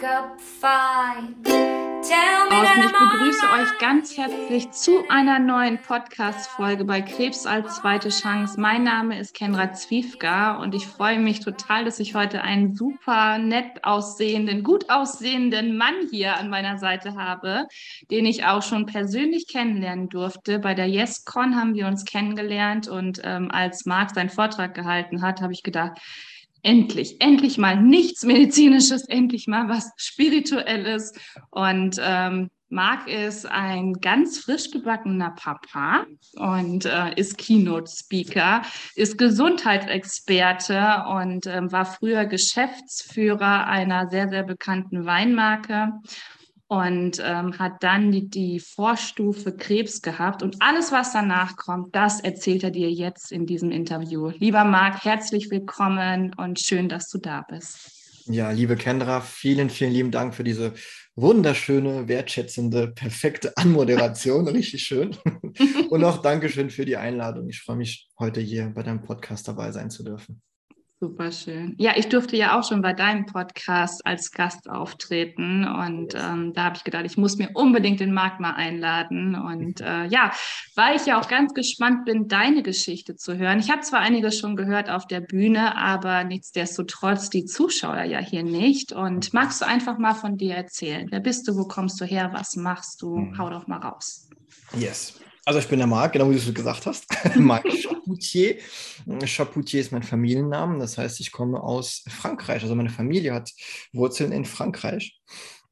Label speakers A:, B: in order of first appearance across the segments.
A: me
B: Und ich begrüße euch ganz herzlich zu einer neuen Podcast-Folge bei Krebs als zweite Chance. Mein Name ist Kendra Zwiefka und ich freue mich total, dass ich heute einen super nett aussehenden, gut aussehenden Mann hier an meiner Seite habe, den ich auch schon persönlich kennenlernen durfte. Bei der YesCon haben wir uns kennengelernt und ähm, als Marc seinen Vortrag gehalten hat, habe ich gedacht, endlich, endlich mal nichts Medizinisches, endlich mal was Spirituelles. Und ähm, Marc ist ein ganz frisch gebackener Papa und äh, ist Keynote-Speaker, ist Gesundheitsexperte und ähm, war früher Geschäftsführer einer sehr, sehr bekannten Weinmarke und ähm, hat dann die, die Vorstufe Krebs gehabt. Und alles, was danach kommt, das erzählt er dir jetzt in diesem Interview. Lieber Marc, herzlich willkommen und schön, dass du da bist.
C: Ja, liebe Kendra, vielen, vielen lieben Dank für diese wunderschöne, wertschätzende, perfekte Anmoderation. Richtig schön. Und auch Dankeschön für die Einladung. Ich freue mich, heute hier bei deinem Podcast dabei sein zu dürfen.
B: Super schön. Ja, ich durfte ja auch schon bei deinem Podcast als Gast auftreten und ähm, da habe ich gedacht, ich muss mir unbedingt den Marc mal einladen und äh, ja, weil ich ja auch ganz gespannt bin, deine Geschichte zu hören. Ich habe zwar einiges schon gehört auf der Bühne, aber nichtsdestotrotz die Zuschauer ja hier nicht. Und magst du einfach mal von dir erzählen? Wer bist du? Wo kommst du her? Was machst du?
C: Mhm.
B: Hau doch mal raus.
C: Yes. Also ich bin der Marc, genau wie du es gesagt hast. Marc Chapoutier. Chapoutier ist mein Familienname. Das heißt, ich komme aus Frankreich. Also meine Familie hat Wurzeln in Frankreich.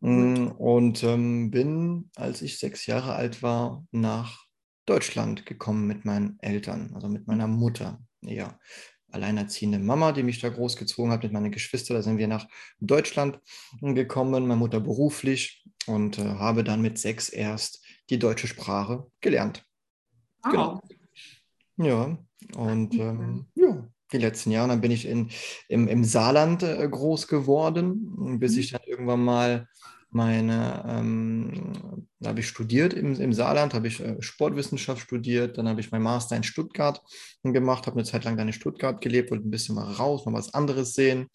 C: Mm, Und ähm, bin, als ich sechs Jahre alt war, nach Deutschland gekommen mit meinen Eltern, also mit meiner Mutter. Ja, alleinerziehende Mama, die mich da großgezogen hat mit meinen Geschwistern. Da sind wir nach Deutschland gekommen, meine Mutter beruflich und äh, habe dann mit sechs erst die deutsche Sprache gelernt. Genau. Ja, und ähm, ja, die letzten Jahre, dann bin ich in, im, im Saarland äh, groß geworden, bis
B: Mhm.
C: ich dann irgendwann mal meine, ähm, da habe ich studiert im, im Saarland, habe ich äh, Sportwissenschaft studiert, dann habe ich meinen Master in Stuttgart gemacht, habe eine Zeit lang dann in Stuttgart gelebt, wollte ein bisschen mal raus, mal was anderes sehen,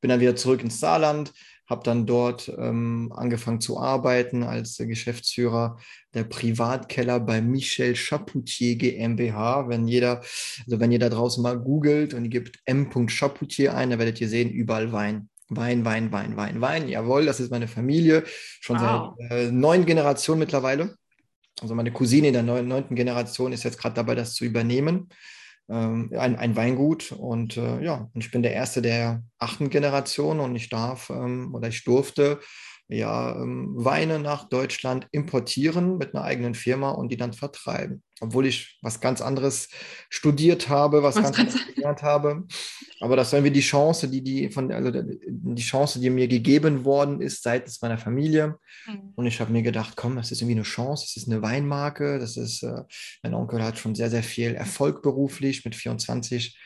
C: bin dann wieder zurück ins Saarland, habe dann dort ähm, angefangen zu arbeiten als Geschäftsführer der Privatkeller bei Michel Chapoutier GmbH. Wenn jeder, also wenn ihr da draußen mal googelt und ihr gebt m. Chapoutier ein, dann werdet ihr sehen, überall Wein. Wein, Wein, Wein, Wein, Wein. Jawohl, das ist meine Familie, schon
B: Wow.
C: seit äh, neun Generationen mittlerweile. Also meine Cousine in der neun, neunten Generation ist jetzt gerade dabei, das zu übernehmen. Ähm, ein, ein Weingut und äh, ja, und ich bin der Erste der achten Generation und ich darf ähm, oder ich durfte ja ähm, Weine nach Deutschland importieren mit einer eigenen Firma und die dann vertreiben. Obwohl ich was ganz anderes studiert habe, was,
B: Was
C: ganz anderes gelernt habe. Aber das war irgendwie die Chance, die, die von, also die Chance, die mir gegeben worden ist seitens meiner Familie. Und ich habe mir gedacht, komm, das ist irgendwie eine Chance, das ist eine Weinmarke, das ist, äh, mein Onkel hat schon sehr, sehr viel Erfolg beruflich, mit 24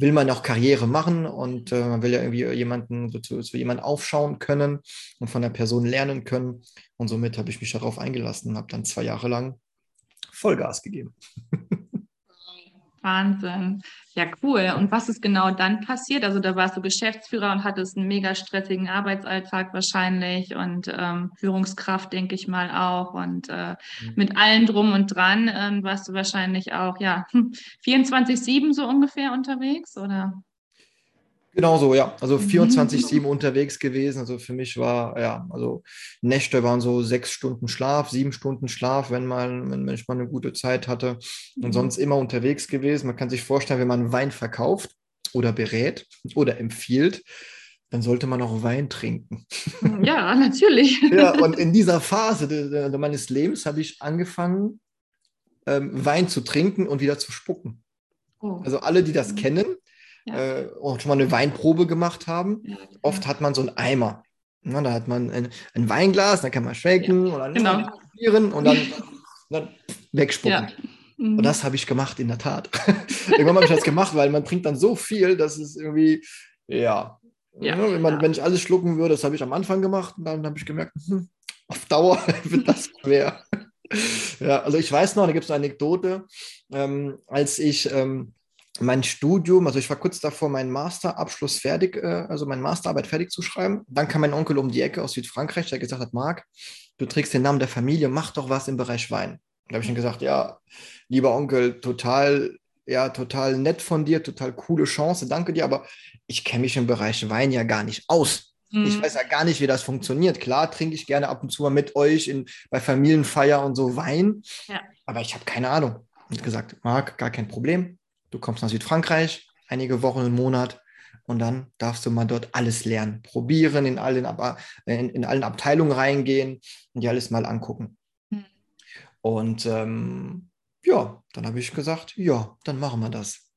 C: will man auch Karriere machen und äh, man will ja irgendwie jemanden, so zu, zu jemandem aufschauen können und von der Person lernen können. Und somit habe ich mich darauf eingelassen und habe dann zwei Jahre lang Vollgas gegeben.
B: Wahnsinn. Ja, cool. Und was ist genau dann passiert? Also da warst du Geschäftsführer und hattest einen mega stressigen Arbeitsalltag wahrscheinlich und ähm, Führungskraft, denke ich mal auch. Und äh, mit allem drum und dran ähm, warst du wahrscheinlich auch, ja, 24-7 so ungefähr unterwegs, oder?
C: Genau so, ja. Also
B: Mhm.
C: 24-7 unterwegs gewesen. Also für mich war, ja, also Nächte waren so sechs Stunden Schlaf, sieben Stunden Schlaf, wenn man, wenn mal eine gute Zeit hatte. Und
B: Mhm.
C: sonst immer unterwegs gewesen. Man kann sich vorstellen, wenn man Wein verkauft oder berät oder empfiehlt, dann sollte man auch Wein trinken.
B: Ja, natürlich.
C: Ja, und in dieser Phase de, de, meines Lebens habe ich angefangen, ähm, Wein zu trinken und wieder zu spucken.
B: Oh.
C: Also alle, die das
B: Mhm.
C: kennen,
B: Ja.
C: äh, auch schon mal eine Weinprobe gemacht haben,
B: Ja.
C: oft hat man so einen Eimer. Na, da hat man ein, ein Weinglas, dann kann man schwenken und dann
B: genau.
C: probieren und dann, dann wegspucken.
B: Ja. Mhm.
C: Und das habe ich gemacht, in der Tat. Irgendwann habe ich das gemacht, weil man trinkt dann so viel, dass es irgendwie, ja,
B: Ja,
C: ne, wenn, man,
B: ja.
C: wenn ich alles schlucken würde, das habe ich am Anfang gemacht und dann habe ich gemerkt, hm, auf Dauer wird das schwer. ja, also ich weiß noch, da gibt es eine Anekdote, ähm, als ich ähm, mein Studium, also ich war kurz davor, meinen Masterabschluss fertig, äh, also meine Masterarbeit fertig zu schreiben. Dann kam mein Onkel um die Ecke aus Südfrankreich, der gesagt hat, Marc, du trägst den Namen der Familie, mach doch was im Bereich Wein. Da habe ich ihm gesagt, ja, lieber Onkel, total, ja, total nett von dir, total coole Chance, danke dir, aber ich kenne mich im Bereich Wein ja gar nicht aus. Mhm. Ich weiß ja gar nicht, wie das funktioniert. Klar trinke ich gerne ab und zu mal mit euch in, bei Familienfeier und so Wein, ja. aber ich habe keine Ahnung. Und gesagt, Marc, gar kein Problem. Du kommst nach Südfrankreich, einige Wochen, einen Monat, und dann darfst du mal dort alles lernen, probieren, in allen, in, in allen Abteilungen reingehen und dir alles mal angucken. Mhm. Und ähm, ja, dann habe ich gesagt, ja, dann machen wir das.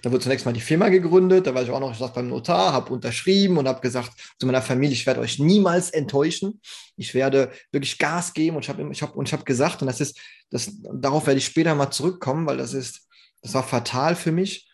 C: Da wurde zunächst mal die Firma gegründet, da war ich auch noch ich beim Notar, habe unterschrieben und habe gesagt zu meiner Familie, ich werde euch niemals enttäuschen. Ich werde wirklich Gas geben und ich habe ich hab, hab gesagt, und das ist, das, darauf werde ich später mal zurückkommen, weil das ist, das war fatal für mich.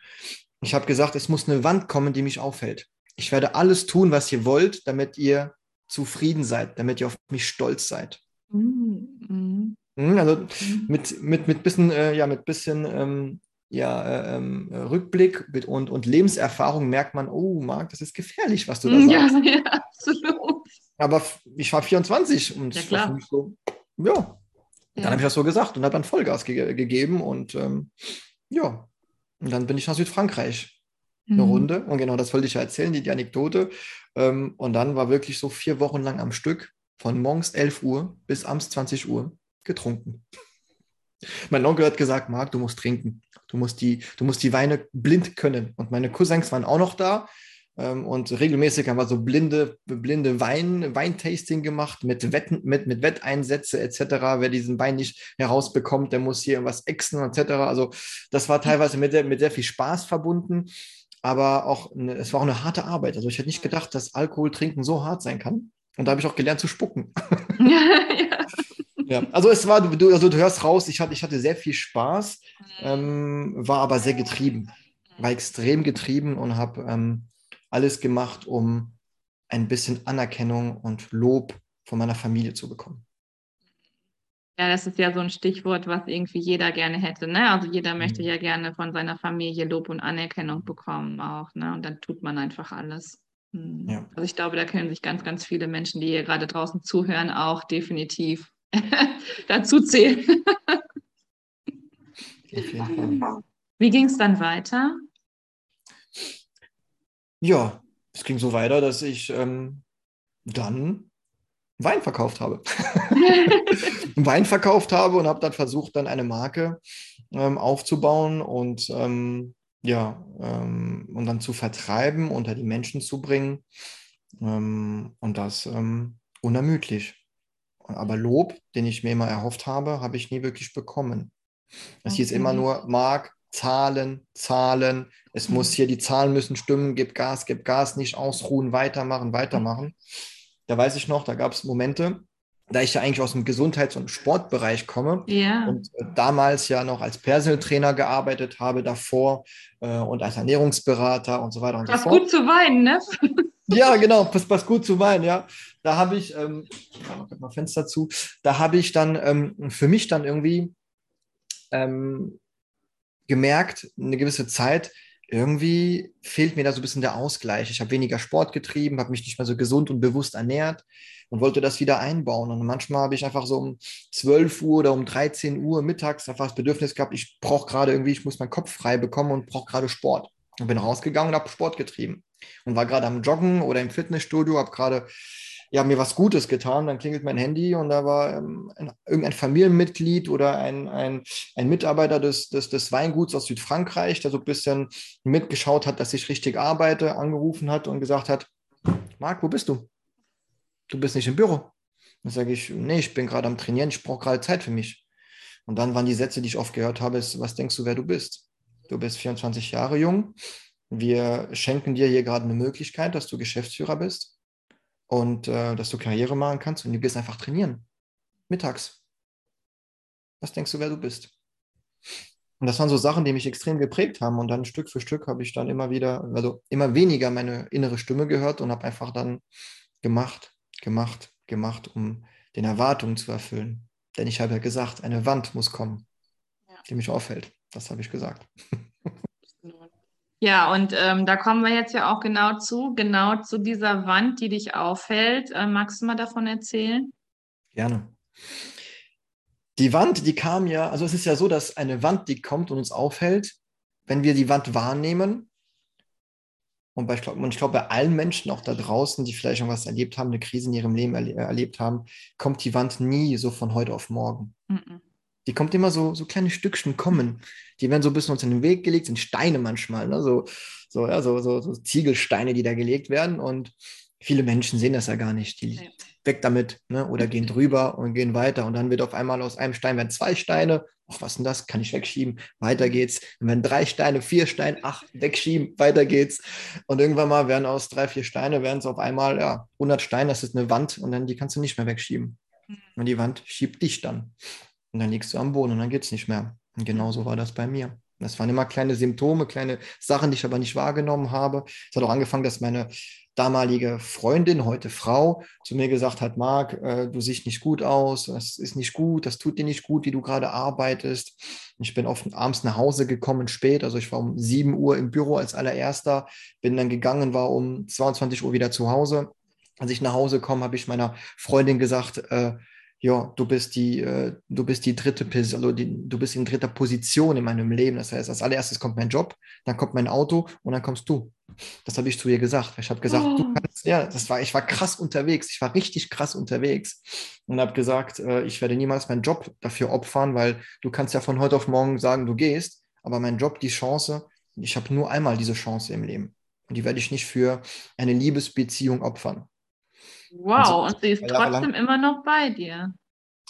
C: Ich habe gesagt, es muss eine Wand kommen, die mich aufhält. Ich werde alles tun, was ihr wollt, damit ihr zufrieden seid, damit ihr auf mich stolz seid. Mhm. mhm also mhm. mit, mit, mit bisschen, äh, ja, mit bisschen ähm, ja, äh, ähm, Rückblick und, und Lebenserfahrung merkt man, oh, Marc, das ist gefährlich, was du da sagst. Ja, absolut. Aber ich war 24 und ja, klar. so, ja. ja. Dann habe ich das so gesagt und habe dann Vollgas ge gegeben und ähm, ja, und dann bin ich nach Südfrankreich eine mhm. Runde und genau das wollte ich ja erzählen, die, die Anekdote. Ähm, und dann war wirklich so vier Wochen lang am Stück von morgens 11 Uhr bis abends 20 Uhr getrunken. Mein Onkel hat gesagt, Marc, du musst trinken. Du musst, die, du musst die Weine blind können. Und meine Cousins waren auch noch da. Ähm, und regelmäßig haben wir so blinde, blinde Wein, Weintasting gemacht mit, Wetten, mit, mit Wetteinsätze etc. Wer diesen Wein nicht herausbekommt, der muss hier was exen etc. Also das war teilweise mit, sehr, mit sehr viel Spaß verbunden. Aber auch, eine, es war auch eine harte Arbeit. Also ich hätte nicht gedacht, dass Alkohol trinken so hart sein kann. Und da habe ich auch gelernt zu spucken. ja. Ja, also es war, du, also du hörst raus, ich hatte, ich hatte sehr viel Spaß, ähm, war aber sehr getrieben, war extrem getrieben und habe ähm, alles gemacht, um ein bisschen Anerkennung und Lob von meiner Familie zu bekommen.
B: Ja, das ist ja so ein Stichwort, was irgendwie jeder gerne hätte. Ne? Also jeder möchte mhm. ja gerne von seiner Familie Lob und Anerkennung bekommen auch. Ne? Und dann tut man einfach alles. Mhm. Ja. Also ich glaube, da können sich ganz, ganz viele Menschen, die hier gerade draußen zuhören, auch definitiv dazu zählen. Wie ging es dann weiter?
C: Ja, es ging so weiter, dass ich ähm, dann Wein verkauft habe. Wein verkauft habe und habe dann versucht, dann eine Marke ähm, aufzubauen und ähm, ja, ähm, und dann zu vertreiben, unter die Menschen zu bringen. Ähm, und das ähm, unermüdlich. Aber Lob, den ich mir immer erhofft habe, habe ich nie wirklich bekommen. Es okay. hieß immer nur, Marc, Zahlen, Zahlen. Es mhm. muss hier, die Zahlen müssen stimmen, gib Gas, gib Gas, nicht ausruhen, weitermachen, weitermachen. Da weiß ich noch, da gab es Momente, da ich ja eigentlich aus dem Gesundheits- und Sportbereich komme ja. und äh, damals ja noch als Personal Trainer gearbeitet habe davor äh, und als Ernährungsberater und so weiter und
B: das so fort. gut zu weinen, ne?
C: Ja, genau, passt, passt gut zu Wein, ja. Da habe ich, ähm, mal Fenster zu, da habe ich dann ähm, für mich dann irgendwie ähm, gemerkt, eine gewisse Zeit, irgendwie fehlt mir da so ein bisschen der Ausgleich. Ich habe weniger Sport getrieben, habe mich nicht mehr so gesund und bewusst ernährt und wollte das wieder einbauen. Und manchmal habe ich einfach so um 12 Uhr oder um 13 Uhr mittags einfach das Bedürfnis gehabt, ich brauche gerade irgendwie, ich muss meinen Kopf frei bekommen und brauche gerade Sport. Und bin rausgegangen und habe Sport getrieben und war gerade am Joggen oder im Fitnessstudio, habe gerade ja, mir was Gutes getan, dann klingelt mein Handy und da war ähm, ein, irgendein Familienmitglied oder ein, ein, ein Mitarbeiter des, des, des Weinguts aus Südfrankreich, der so ein bisschen mitgeschaut hat, dass ich richtig arbeite, angerufen hat und gesagt hat, Marc, wo bist du? Du bist nicht im Büro. Dann sage ich, nee, ich bin gerade am Trainieren, ich brauche gerade Zeit für mich. Und dann waren die Sätze, die ich oft gehört habe, ist, was denkst du, wer du bist? Du bist 24 Jahre jung, wir schenken dir hier gerade eine Möglichkeit, dass du Geschäftsführer bist und äh, dass du Karriere machen kannst und du gehst einfach trainieren. Mittags. Was denkst du, wer du bist? Und das waren so Sachen, die mich extrem geprägt haben. Und dann Stück für Stück habe ich dann immer wieder, also immer weniger meine innere Stimme gehört und habe einfach dann gemacht, gemacht, gemacht, um den Erwartungen zu erfüllen. Denn ich habe ja gesagt, eine Wand muss kommen, ja. die mich auffällt. Das habe ich gesagt.
B: Ja, und ähm, da kommen wir jetzt ja auch genau zu, genau zu dieser Wand, die dich aufhält. Äh, magst du mal davon erzählen?
C: Gerne. Die Wand, die kam ja, also es ist ja so, dass eine Wand, die kommt und uns aufhält, wenn wir die Wand wahrnehmen, und, bei, ich glaube, bei allen Menschen auch da draußen, die vielleicht irgendwas erlebt haben, eine Krise in ihrem Leben erle erlebt haben, kommt die Wand nie so von heute auf morgen. Mhm. Die kommt immer so, so kleine Stückchen kommen. Die werden so ein bisschen uns in den Weg gelegt, sind Steine manchmal, ne? so, so, ja, so, so, so Ziegelsteine, die da gelegt werden. Und viele Menschen sehen das ja gar nicht. Die, ja weg damit, ne? oder gehen drüber und gehen weiter. Und dann wird auf einmal aus einem Stein werden zwei Steine. Ach, was denn das? Kann ich wegschieben? Weiter geht's. Dann werden drei Steine, vier Steine, ach, wegschieben, weiter geht's. Und irgendwann mal werden aus drei, vier Steine, werden es auf einmal, ja, 100 Steine, das ist eine Wand und dann die kannst du nicht mehr wegschieben. Und die Wand schiebt dich dann. Und dann liegst du am Boden und dann geht's nicht mehr. Und genauso war das bei mir. Das waren immer kleine Symptome, kleine Sachen, die ich aber nicht wahrgenommen habe. Es hat auch angefangen, dass meine damalige Freundin, heute Frau, zu mir gesagt hat, Marc, äh, du siehst nicht gut aus, das ist nicht gut, das tut dir nicht gut, wie du gerade arbeitest. Ich bin oft abends nach Hause gekommen, spät, also ich war um 7 Uhr im Büro als allererster, bin dann gegangen, war um 22 Uhr wieder zu Hause. Als ich nach Hause komme, habe ich meiner Freundin gesagt, äh, ja, du bist die, äh, du bist die dritte, also die, du bist in dritter Position in meinem Leben. Das heißt, als allererstes kommt mein Job, dann kommt mein Auto und dann kommst du. Das habe ich zu ihr gesagt. Ich habe gesagt, oh. du kannst, ja, das war, ich war krass unterwegs. Ich war richtig krass unterwegs und habe gesagt, äh, ich werde niemals meinen Job dafür opfern, weil du kannst ja von heute auf morgen sagen, du gehst, aber mein Job, die Chance, ich habe nur einmal diese Chance im Leben. Und die werde ich nicht für eine Liebesbeziehung opfern.
B: Wow, und, und sie ist trotzdem immer noch bei dir.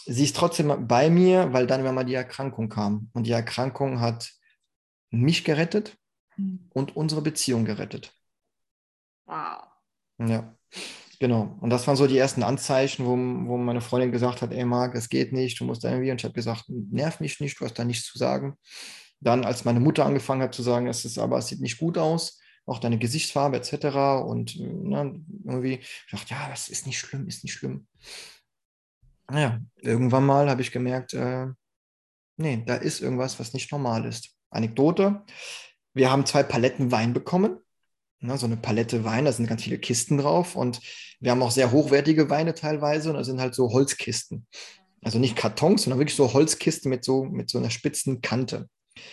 C: Sie ist trotzdem bei mir, weil dann immer die Erkrankung kam. Und die Erkrankung hat mich gerettet mhm. und unsere Beziehung gerettet.
B: Wow.
C: Ja, genau. Und das waren so die ersten Anzeichen, wo, wo meine Freundin gesagt hat, ey Marc, es geht nicht, du musst da irgendwie. Und ich habe gesagt, nerv mich nicht, du hast da nichts zu sagen. Dann, als meine Mutter angefangen hat zu sagen, es ist aber, es sieht nicht gut aus, auch deine Gesichtsfarbe etc. Und ne, irgendwie, ich dachte, ja, das ist nicht schlimm, ist nicht schlimm. Naja, irgendwann mal habe ich gemerkt, äh, nee, da ist irgendwas, was nicht normal ist. Anekdote, wir haben zwei Paletten Wein bekommen. Ne, so eine Palette Wein, da sind ganz viele Kisten drauf und wir haben auch sehr hochwertige Weine teilweise und da sind halt so Holzkisten. Also nicht Kartons, sondern wirklich so Holzkisten mit so, mit so einer spitzen Kante.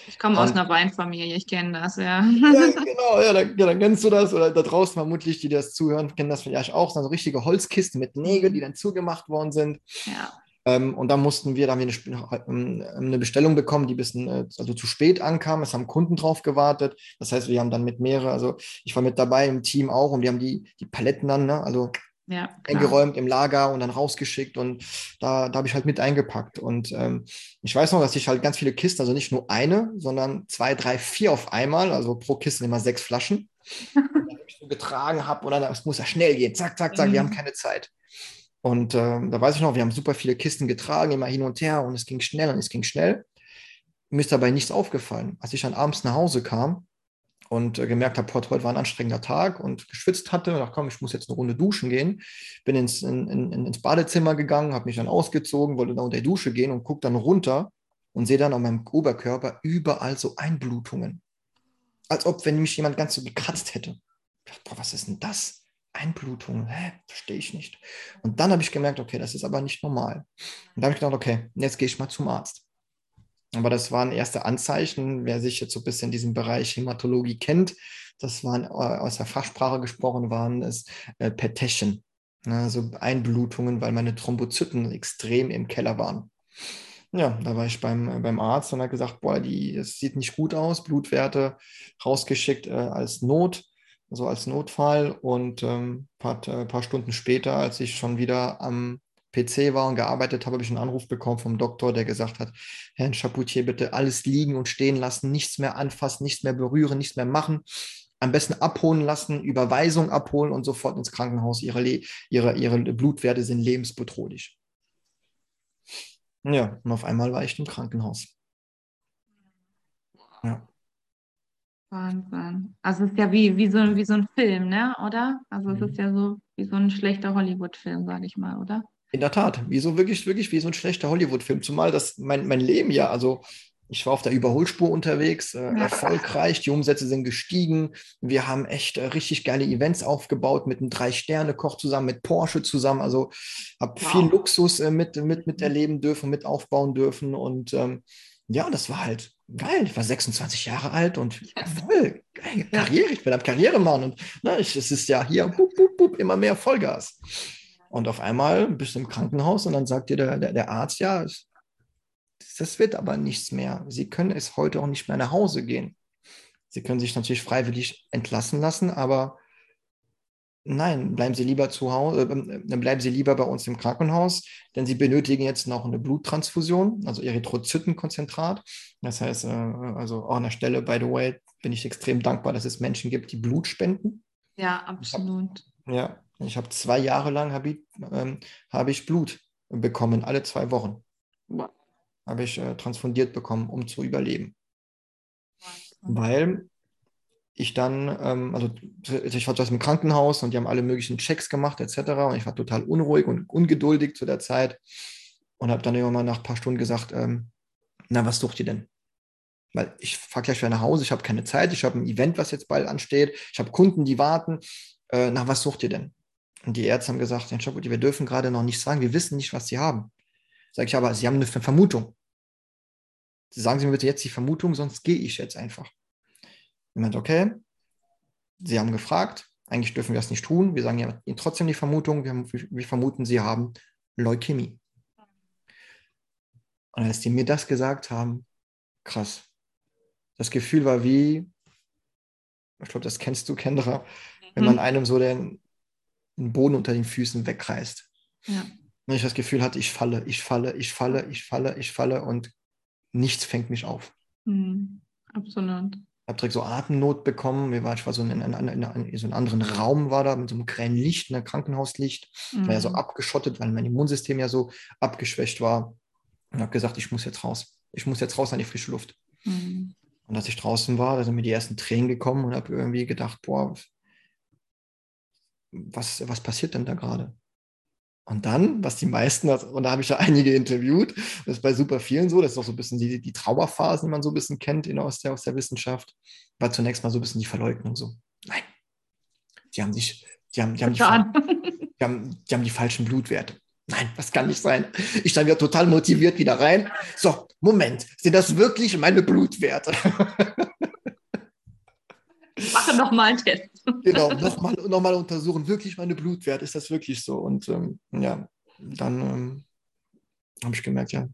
B: Ich komme aus einer Weinfamilie, ich kenne das, ja.
C: Ja, genau, ja dann, ja, dann kennst du das. Oder da draußen vermutlich, die das zuhören, kennen das vielleicht auch. So richtige Holzkisten mit Nägeln, die dann zugemacht worden sind.
B: Ja.
C: Ähm, und da mussten wir, da haben wir eine, ähm, eine Bestellung bekommen, die ein bisschen äh, also zu spät ankam. Es haben Kunden drauf gewartet. Das heißt, wir haben dann mit mehrere, also ich war mit dabei im Team auch und wir haben die, die Paletten dann, ne, also
B: ja,
C: eingeräumt im Lager und dann rausgeschickt und da, da habe ich halt mit eingepackt. Und ähm, ich weiß noch, dass ich halt ganz viele Kisten, also nicht nur eine, sondern zwei, drei, vier auf einmal, also pro Kiste immer sechs Flaschen, ich so getragen habe und dann, es muss ja schnell gehen, zack, zack, zack, mhm. wir haben keine Zeit. Und äh, da weiß ich noch, wir haben super viele Kisten getragen, immer hin und her und es ging schnell und es ging schnell. Mir ist dabei nichts aufgefallen. Als ich dann abends nach Hause kam, und äh, gemerkt habe, heute war ein anstrengender Tag und geschwitzt hatte und dachte, komm, ich muss jetzt eine Runde duschen gehen. Bin ins, in, in, ins Badezimmer gegangen, habe mich dann ausgezogen, wollte dann unter die Dusche gehen und gucke dann runter und sehe dann an meinem Oberkörper überall so Einblutungen. Als ob, wenn mich jemand ganz so gekratzt hätte. Ich dachte, boah, was ist denn das? Einblutung, hä? Verstehe ich nicht. Und dann habe ich gemerkt, okay, das ist aber nicht normal. Und da habe ich gedacht, okay, jetzt gehe ich mal zum Arzt. Aber das waren erste Anzeichen. Wer sich jetzt so ein bisschen in diesem Bereich Hämatologie kennt, das waren äh, aus der Fachsprache gesprochen, waren es äh, Petechen, ne, also Einblutungen, weil meine Thrombozyten extrem im Keller waren. Ja, da war ich beim, äh, beim Arzt und hat gesagt, boah, die, das sieht nicht gut aus, Blutwerte rausgeschickt äh, als Not, also als Notfall. Und ähm, paar, äh, paar Stunden später, als ich schon wieder am PC war und gearbeitet habe, habe ich einen Anruf bekommen vom Doktor, der gesagt hat, Herrn Chapoutier, bitte alles liegen und stehen lassen, nichts mehr anfassen, nichts mehr berühren, nichts mehr machen. Am besten abholen lassen, Überweisung abholen und sofort ins Krankenhaus. Ihre, ihre, ihre Blutwerte sind lebensbedrohlich. Ja, und auf einmal war ich im Krankenhaus.
B: Ja. Wahnsinn. Also es ist ja wie, wie, so, wie so ein Film, ne? oder? Also es mhm. ist ja so wie so ein schlechter Hollywood-Film, sage ich mal, oder?
C: In der Tat, wie so wirklich, wirklich wie so ein schlechter Hollywood-Film. Zumal das mein, mein Leben ja, also Ich war auf der Überholspur unterwegs, äh, erfolgreich, die Umsätze sind gestiegen. Wir haben echt äh, richtig geile Events aufgebaut mit einem Drei-Sterne-Koch zusammen, mit Porsche zusammen. Also habe
B: Wow.
C: viel Luxus äh, mit, mit, mit erleben dürfen, mit aufbauen dürfen. Und ähm, ja, das war halt geil. Ich war 26 Jahre alt und voll geil. Karriere. Ich bin am Karrieremann und ne, ich, es ist ja hier bup, bup, bup, immer mehr Vollgas. Und auf einmal bist du im Krankenhaus und dann sagt dir der, der, der Arzt, ja, das wird aber nichts mehr. Sie können es heute auch nicht mehr nach Hause gehen. Sie können sich natürlich freiwillig entlassen lassen, aber nein, bleiben Sie lieber zu Hause, äh, dann bleiben Sie lieber bei uns im Krankenhaus, denn Sie benötigen jetzt noch eine Bluttransfusion, also Erythrozytenkonzentrat. Das heißt, äh, also auch an der Stelle, by the way, bin ich extrem dankbar, dass es Menschen gibt, die Blut spenden.
B: Ja, absolut.
C: Ja, ich habe zwei Jahre lang habe ich, ähm, habe ich Blut bekommen, alle zwei Wochen habe ich äh, transfundiert bekommen, um zu überleben. Weil ich dann, ähm, also ich war zuerst im Krankenhaus und die haben alle möglichen Checks gemacht etc. Und ich war total unruhig und ungeduldig zu der Zeit und habe dann irgendwann mal nach ein paar Stunden gesagt, ähm, na, was sucht ihr denn? Weil ich fahre gleich wieder nach Hause, ich habe keine Zeit, ich habe ein Event, was jetzt bald ansteht, ich habe Kunden, die warten. Äh, nach was sucht ihr denn? Und die Ärzte haben gesagt, Herr Schabuti, wir dürfen gerade noch nicht sagen, wir wissen nicht, was sie haben. Sag ich aber, sie haben eine Vermutung. Sagen Sie mir bitte jetzt die Vermutung, sonst gehe ich jetzt einfach. Ich meinte, okay, Sie haben gefragt, eigentlich dürfen wir das nicht tun. Wir sagen ja Ihnen trotzdem die Vermutung, wir, haben, wir vermuten, Sie haben Leukämie. Und als die mir das gesagt haben, krass. Das Gefühl war wie, ich glaube, das kennst du, Kendra, wenn man
B: Mhm.
C: einem so den, den Boden unter den Füßen wegreißt.
B: Ja.
C: Wenn ich das Gefühl hatte, ich falle, ich falle, ich falle, ich falle, ich falle und nichts fängt mich auf.
B: Mhm. Absolut.
C: Ich habe direkt so Atemnot bekommen. Wir waren, ich war so in, in, in, in so einem anderen Raum, war da mit so einem grellen Licht, einem Krankenhauslicht. War ja so
B: Mhm.
C: abgeschottet, weil mein Immunsystem ja so abgeschwächt war. Und habe gesagt, ich muss jetzt raus. Ich muss jetzt raus an die frische Luft.
B: Mhm.
C: Und als ich draußen war, da sind mir die ersten Tränen gekommen und habe irgendwie gedacht, boah, was, was passiert denn da gerade? Und dann, was die meisten, und da habe ich ja einige interviewt, das ist bei super vielen so, das ist auch so ein bisschen die, die Trauerphasen, die man so ein bisschen kennt in, aus, der, aus der Wissenschaft, war zunächst mal so ein bisschen die Verleugnung so. Nein, die haben sich, die haben, die haben, die, die haben, die haben die falschen Blutwerte. Nein, das kann nicht sein. Ich stand wieder total motiviert wieder rein. So, Moment, sind das wirklich meine Blutwerte?
B: Mache noch mal einen Test.
C: genau, nochmal noch mal untersuchen, wirklich meine Blutwerte, ist das wirklich so? Und ähm, ja, dann ähm, habe ich gemerkt, ja,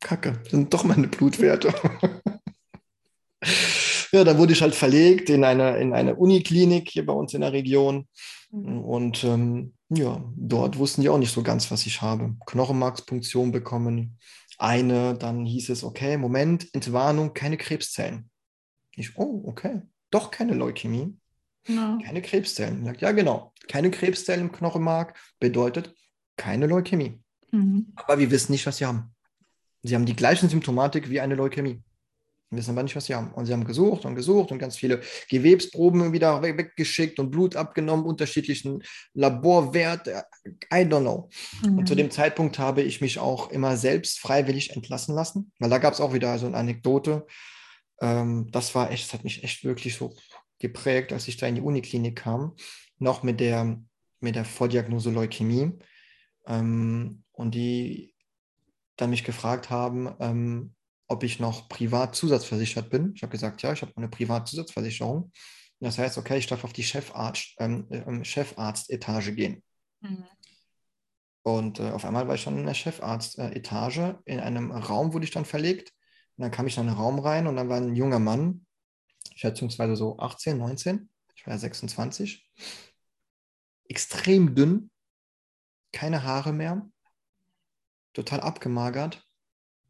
C: Kacke, sind doch meine Blutwerte. ja, dann wurde ich halt verlegt in eine, in eine Uniklinik hier bei uns in der Region. Und ähm, ja, dort wussten die auch nicht so ganz, was ich habe. Knochenmarkspunktion bekommen. Eine, dann hieß es, okay, Moment, Entwarnung, keine Krebszellen. Ich, oh, okay, doch keine Leukämie.
B: Ja.
C: Keine Krebszellen. Ich sag, Ja, genau. Keine Krebszellen im Knochenmark bedeutet keine Leukämie.
B: Mhm.
C: Aber wir wissen nicht, was sie haben. Sie haben die gleichen Symptomatik wie eine Leukämie. Wir wissen aber nicht, was sie haben. Und sie haben gesucht und gesucht und ganz viele Gewebsproben wieder weg- weggeschickt und Blut abgenommen, unterschiedlichen Laborwert. I don't know. Und zu
B: Mhm.
C: dem Zeitpunkt habe ich mich auch immer selbst freiwillig entlassen lassen, weil da gab es auch wieder so eine Anekdote. Ähm, das war echt, das hat mich echt wirklich so geprägt, als ich da in die Uniklinik kam, noch mit der, mit der Vordiagnose Leukämie. Ähm, und die dann mich gefragt haben, ähm, ob ich noch privat zusatzversichert bin. Ich habe gesagt, ja, ich habe eine Privatzusatzversicherung. Das heißt, okay, ich darf auf die Chefarzt, ähm, ähm, Chefarztetage gehen.
B: Mhm.
C: Und äh, auf einmal war ich dann in der Chefarztetage. In einem Raum wurde ich dann verlegt. Und dann kam ich in einen Raum rein und dann war ein junger Mann, schätzungsweise so 18, 19. Ich war ja 26. Extrem dünn, keine Haare mehr, total abgemagert.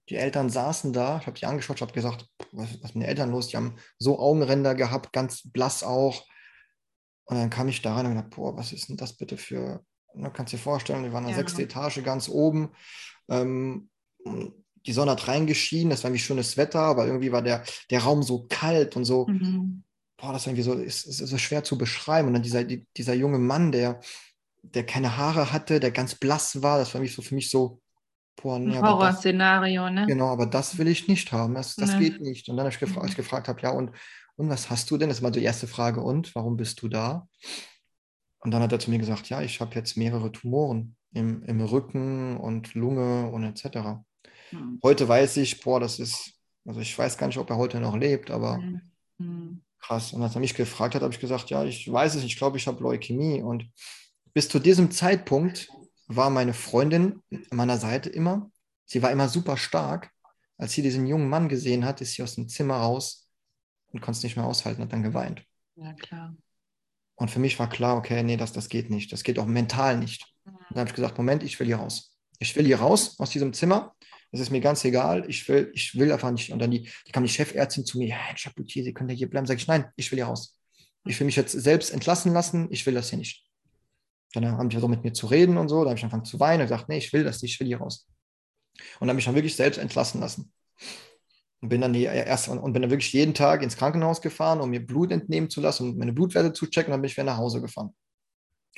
C: Die Eltern saßen da, ich habe die angeschaut, ich habe gesagt, was, was ist mit den Eltern los? Die haben so Augenränder gehabt, ganz blass auch. Und dann kam ich da rein und gedacht, boah, was ist denn das bitte für, du kannst dir vorstellen, wir waren in der
B: Ja.
C: sechsten Etage ganz oben. Ähm, die Sonne hat reingeschienen, das war wie schönes Wetter, aber irgendwie war der, der Raum so kalt und so,
B: Mhm.
C: boah, das war irgendwie so, ist, ist, ist so schwer zu beschreiben. Und dann dieser, die, dieser junge Mann, der, der keine Haare hatte, der ganz blass war, das war irgendwie so für mich so, boah,
B: Ein
C: nee, das,
B: Horrorszenario, ne?
C: genau, aber das will ich nicht haben. Das, das
B: Nee.
C: geht nicht. Und dann habe ich gefragt, als ich gefragt habe, ja, und, und was hast du denn? Das war die erste Frage, und warum bist du da? Und dann hat er zu mir gesagt, ja, ich habe jetzt mehrere Tumoren im, im Rücken und Lunge und etc.
B: Hm.
C: Heute weiß ich, boah, das ist, also ich weiß gar nicht, ob er heute noch lebt, aber
B: Hm. Hm.
C: krass. Und als er mich gefragt hat, habe ich gesagt, ja, ich weiß es nicht, ich glaube, ich habe Leukämie. Und bis zu diesem Zeitpunkt war meine Freundin an meiner Seite immer. Sie war immer super stark. Als sie diesen jungen Mann gesehen hat, ist sie aus dem Zimmer raus und konnte es nicht mehr aushalten, hat dann geweint.
B: Ja, klar.
C: Und für mich war klar, okay, nee, das, das geht nicht. Das geht auch mental nicht. Und dann habe ich gesagt, Moment, ich will hier raus. Ich will hier raus aus diesem Zimmer. Es ist mir ganz egal. Ich will, ich will einfach nicht. Und dann die, die kam die Chefärztin zu mir, Herr Chapoutier, Sie können ja hier bleiben. Sag ich, nein, ich will hier raus. Ich will mich jetzt selbst entlassen lassen. Ich will das hier nicht. Dann haben die so mit mir zu reden und so. Da habe ich angefangen zu weinen und gesagt, nee, ich will das nicht, ich will hier raus. Und habe ich dann wirklich selbst entlassen lassen. Und bin dann hier erst und bin dann wirklich jeden Tag ins Krankenhaus gefahren, um mir Blut entnehmen zu lassen, um meine Blutwerte zu checken. Und dann bin ich wieder nach Hause gefahren.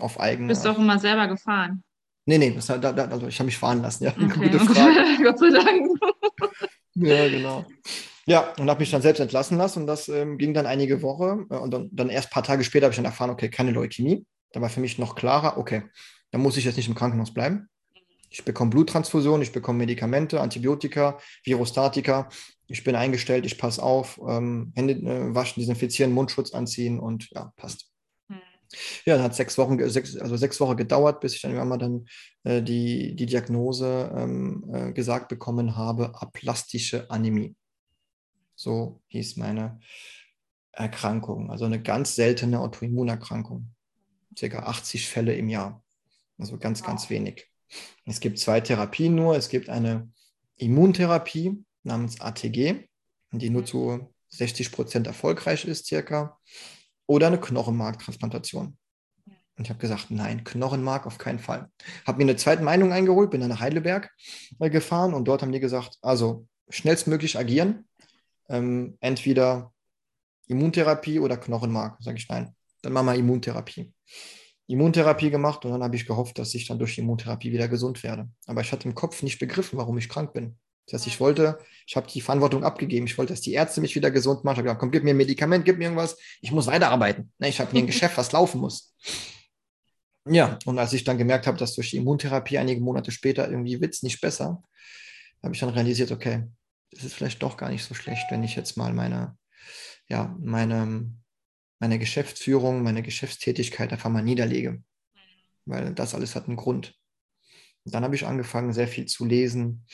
C: Auf eigene.
B: Bist du auch immer selber gefahren?
C: Nee, nee, das, da, da, also ich habe mich fahren lassen, ja.
B: Okay.
C: Gute Frage.
B: Gott sei Dank.
C: Ja, genau. Ja, und habe mich dann selbst entlassen lassen und das ähm, ging dann einige Wochen. Äh, und dann, dann erst ein paar Tage später habe ich dann erfahren, okay, keine Leukämie. Da war für mich noch klarer, okay, dann muss ich jetzt nicht im Krankenhaus bleiben. Ich bekomme Bluttransfusion, ich bekomme Medikamente, Antibiotika, Virostatika. Ich bin eingestellt, ich passe auf, ähm, Hände äh, waschen, desinfizieren, Mundschutz anziehen und ja, passt. Ja, hat sechs Wochen, sechs, also sechs Wochen gedauert, bis ich dann irgendwann mal dann äh, die, die Diagnose ähm, äh, gesagt bekommen habe, aplastische Anämie. So hieß meine Erkrankung. Also eine ganz seltene Autoimmunerkrankung. Circa 80 Fälle im Jahr. Also ganz, ganz wenig. Es gibt zwei Therapien nur. Es gibt eine Immuntherapie namens ATG, die nur zu 60 Prozent erfolgreich ist, circa. Oder eine Knochenmarktransplantation. Und ich habe gesagt, nein, Knochenmark auf keinen Fall. Habe mir eine zweite Meinung eingeholt, bin dann nach Heidelberg äh, gefahren und dort haben die gesagt, also schnellstmöglich agieren. Ähm, entweder Immuntherapie oder Knochenmark. Sage ich nein. Dann machen wir Immuntherapie. Immuntherapie gemacht und dann habe ich gehofft, dass ich dann durch Immuntherapie wieder gesund werde. Aber ich hatte im Kopf nicht begriffen, warum ich krank bin. Das heißt, ich wollte, ich habe die Verantwortung abgegeben. Ich wollte, dass die Ärzte mich wieder gesund machen. Ich habe gesagt, komm, gib mir ein Medikament, gib mir irgendwas. Ich muss weiterarbeiten. Ne, Ich habe mir ein Geschäft, was laufen muss. Ja, und als ich dann gemerkt habe, dass durch die Immuntherapie einige Monate später irgendwie Witz nicht besser, habe ich dann realisiert, okay, das ist vielleicht doch gar nicht so schlecht, wenn ich jetzt mal meine, ja, meine, meine Geschäftsführung, meine Geschäftstätigkeit einfach mal niederlege. Weil das alles hat einen Grund. Und dann habe ich angefangen, sehr viel zu lesen,